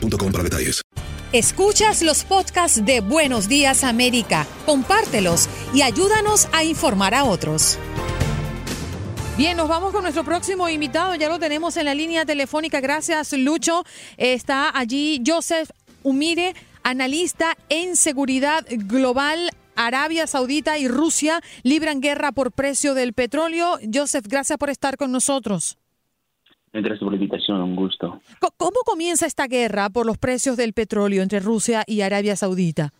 para detalles. Escuchas los podcasts de Buenos Días América, compártelos y ayúdanos a informar a otros. Bien, nos vamos con nuestro próximo invitado. Ya lo tenemos en la línea telefónica. Gracias, Lucho. Está allí Joseph Umire, analista en seguridad global. Arabia Saudita y Rusia libran guerra por precio del petróleo. Joseph, gracias por estar con nosotros. Gracias por la invitación, un gusto. ¿Cómo comienza esta guerra por los precios del petróleo entre Rusia y Arabia Saudita?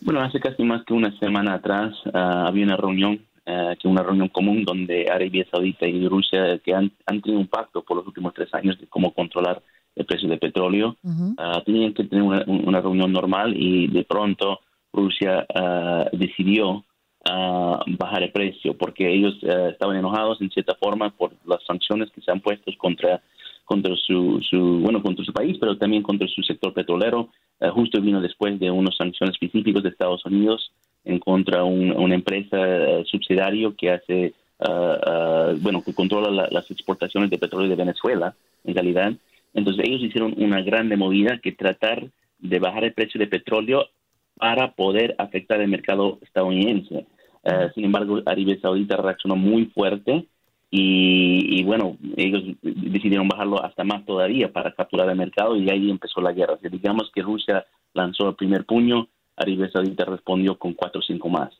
Bueno, hace casi más que una semana atrás ah, había una reunión, ah, que una reunión común donde Arabia Saudita y Rusia que han, han tenido un pacto por los últimos tres años de cómo controlar el precio del petróleo. Ah, tenían que tener una, una reunión normal y de pronto Rusia decidió ah, bajar el precio porque ellos ah, estaban enojados en cierta forma por las sanciones que se han puesto contra contra su, su bueno contra su país pero también contra su sector petrolero Ah, justo vino después de unas sanciones específicas de Estados Unidos en contra un- una empresa eh, subsidiario que hace bueno que controla la- las exportaciones de petróleo de Venezuela en realidad entonces ellos hicieron una grande movida que tratar de bajar el precio de petróleo para poder afectar el mercado estadounidense. Eh, sin embargo, Arabia Saudita reaccionó muy fuerte y, y, bueno, ellos decidieron bajarlo hasta más todavía para capturar el mercado y ahí empezó la guerra. O sea, digamos que Rusia lanzó el primer puño, Arabia Saudita respondió con cuatro o cinco más.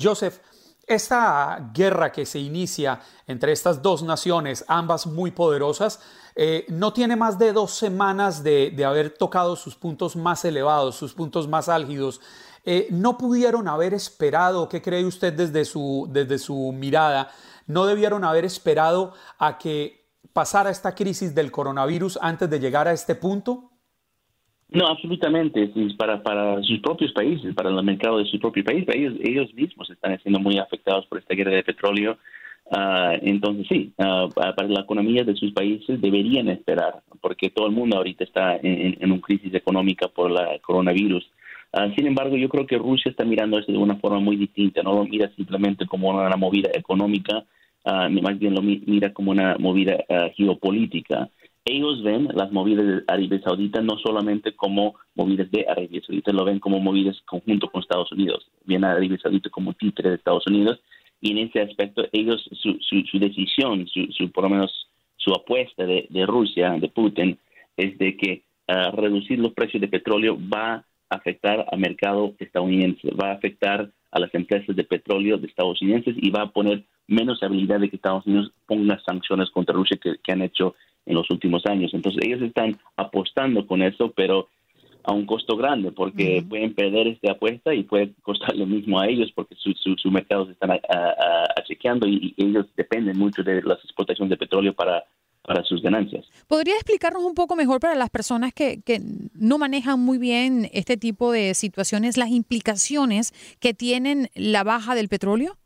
Joseph, esta guerra que se inicia entre estas dos naciones, ambas muy poderosas, eh, no tiene más de dos semanas de, de haber tocado sus puntos más elevados, sus puntos más álgidos. Eh, ¿No pudieron haber esperado, qué cree usted desde su, desde su mirada, no debieron haber esperado a que pasara esta crisis del coronavirus antes de llegar a este punto? No, absolutamente. Para, para sus propios países, para el mercado de su propio país. Ellos, ellos mismos están siendo muy afectados por esta guerra de petróleo. Ah, entonces, sí, ah, para la economía de sus países deberían esperar, porque todo el mundo ahorita está en, en una crisis económica por la coronavirus. Ah, sin embargo, yo creo que Rusia está mirando esto de una forma muy distinta. No lo mira simplemente como una movida económica, ah, más bien lo mi- mira como una movida ah, geopolítica ellos ven las movidas de Arabia Saudita no solamente como movidas de Arabia Saudita, lo ven como movidas conjunto con Estados Unidos. Ven a Arabia Saudita como títere de Estados Unidos y en ese aspecto ellos, su, decisión, su, su, por lo menos su apuesta de, de Rusia, de Putin, es de que reducir los precios de petróleo va a afectar al mercado estadounidense, va a afectar a las empresas de petróleo de Estados Unidos y va a poner menos habilidad de que Estados Unidos ponga sanciones contra Rusia que, que han hecho en los últimos años. Entonces ellos están apostando con eso, pero a un costo grande, porque pueden perder esta apuesta y puede costar lo mismo a ellos, porque sus su, su mercados están a- a- a- achequeando y, y ellos dependen mucho de las exportaciones de petróleo para, para sus ganancias. ¿Podría explicarnos un poco mejor para las personas que, que no manejan muy bien este tipo de situaciones las implicaciones que tienen la baja del petróleo?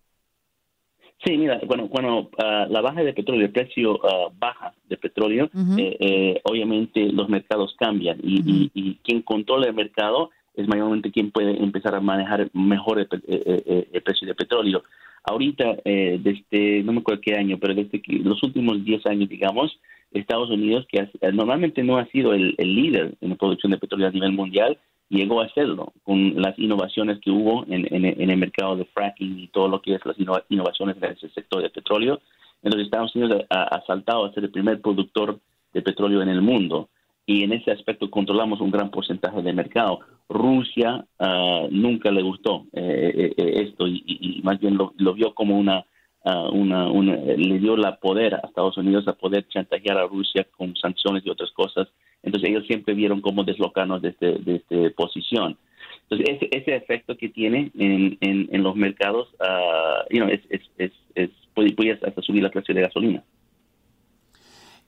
Sí, mira, bueno, cuando ah, la baja de petróleo, el precio ah, baja de petróleo, eh, eh, obviamente los mercados cambian y, y, quien controla el mercado es mayormente quien puede empezar a manejar mejor el, eh, precio de petróleo. Ahorita, desde, no me acuerdo qué año, pero desde los últimos 10 años, digamos, Estados Unidos, que normalmente no ha sido el, líder en la producción de petróleo a nivel mundial, llegó a hacerlo con las innovaciones que hubo en, el mercado de fracking y todo lo que es las innovaciones en ese sector de petróleo. Entonces Estados Unidos ha, saltado a ser el primer productor de petróleo en el mundo y en ese aspecto controlamos un gran porcentaje del mercado. Rusia ah, nunca le gustó eh, eh, esto y, más bien lo, vio como una, uh, le dio la poder a Estados Unidos a poder chantajear a Rusia con sanciones y otras cosas entonces ellos siempre vieron cómo deslocarnos de, este, de esta posición. Entonces ese, ese, efecto que tiene en, en, los mercados, uh, you know, es, es, es, puede, hasta subir la clase de gasolina.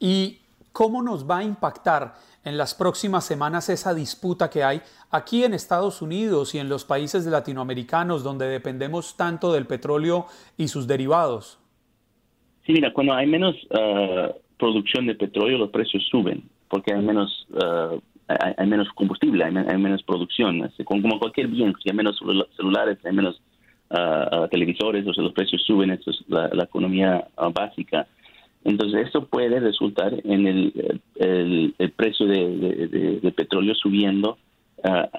¿Y cómo nos va a impactar en las próximas semanas esa disputa que hay aquí en Estados Unidos y en los países latinoamericanos donde dependemos tanto del petróleo y sus derivados? Sí, mira, cuando hay menos uh, producción de petróleo, los precios suben porque hay menos uh, hay, menos combustible, hay, menos producción. como cualquier bien, si hay menos celulares, hay menos uh, televisores, o sea, los precios suben, eso es la, economía básica. Entonces, esto puede resultar en el, el, precio de, petróleo subiendo.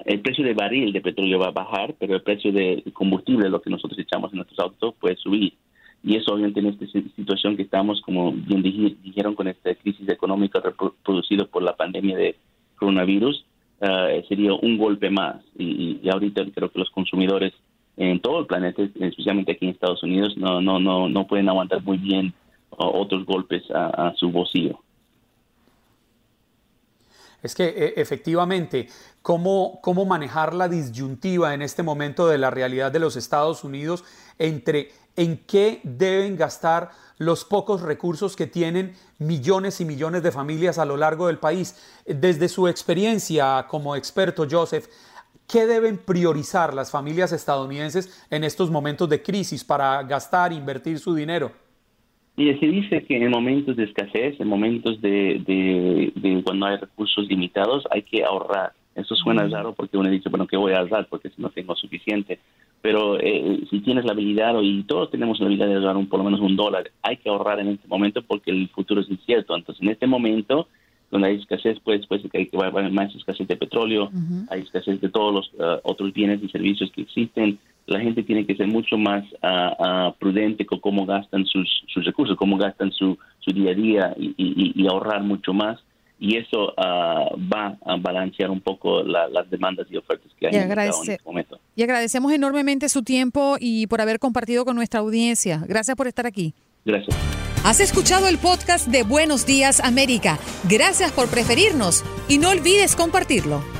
el precio de barril de petróleo va a bajar, pero el precio de combustible, lo que nosotros echamos en nuestros autos, puede subir. Y eso obviamente en esta situación que estamos, como bien dijeron, con esta crisis económica producida por la pandemia de coronavirus, uh, sería un golpe más. Y, ahorita creo que los consumidores en todo el planeta, especialmente aquí en Estados Unidos, no, no, no, no pueden aguantar muy bien otros golpes a, su bolsillo. Es que e, efectivamente, ¿cómo, ¿cómo manejar la disyuntiva en este momento de la realidad de los Estados Unidos entre en qué deben gastar los pocos recursos que tienen millones y millones de familias a lo largo del país. Desde su experiencia como experto, Joseph, ¿qué deben priorizar las familias estadounidenses en estos momentos de crisis para gastar, invertir su dinero? Y se dice que en momentos de escasez, en momentos de, cuando hay recursos limitados, hay que ahorrar. Eso suena raro porque uno dice, bueno, ¿qué voy a ahorrar? Porque si no tengo suficiente pero eh, si tienes la habilidad, y todos tenemos la habilidad de ahorrar un, por lo menos un dólar, hay que ahorrar en este momento porque el futuro es incierto. Entonces, en este momento, donde hay escasez, pues, pues hay que haber más escasez de petróleo, hay escasez de todos los uh, otros bienes y servicios que existen. La gente tiene que ser mucho más uh, uh, prudente con cómo gastan sus, sus recursos, cómo gastan su, su día a día y, y, y ahorrar mucho más y eso ah, va a balancear un poco las demandas y ofertas que hay en, este momento. Y agradecemos enormemente su tiempo y por haber compartido con nuestra audiencia. Gracias por estar aquí. Gracias. Has escuchado el podcast de Buenos Días América. Gracias por preferirnos y no olvides compartirlo.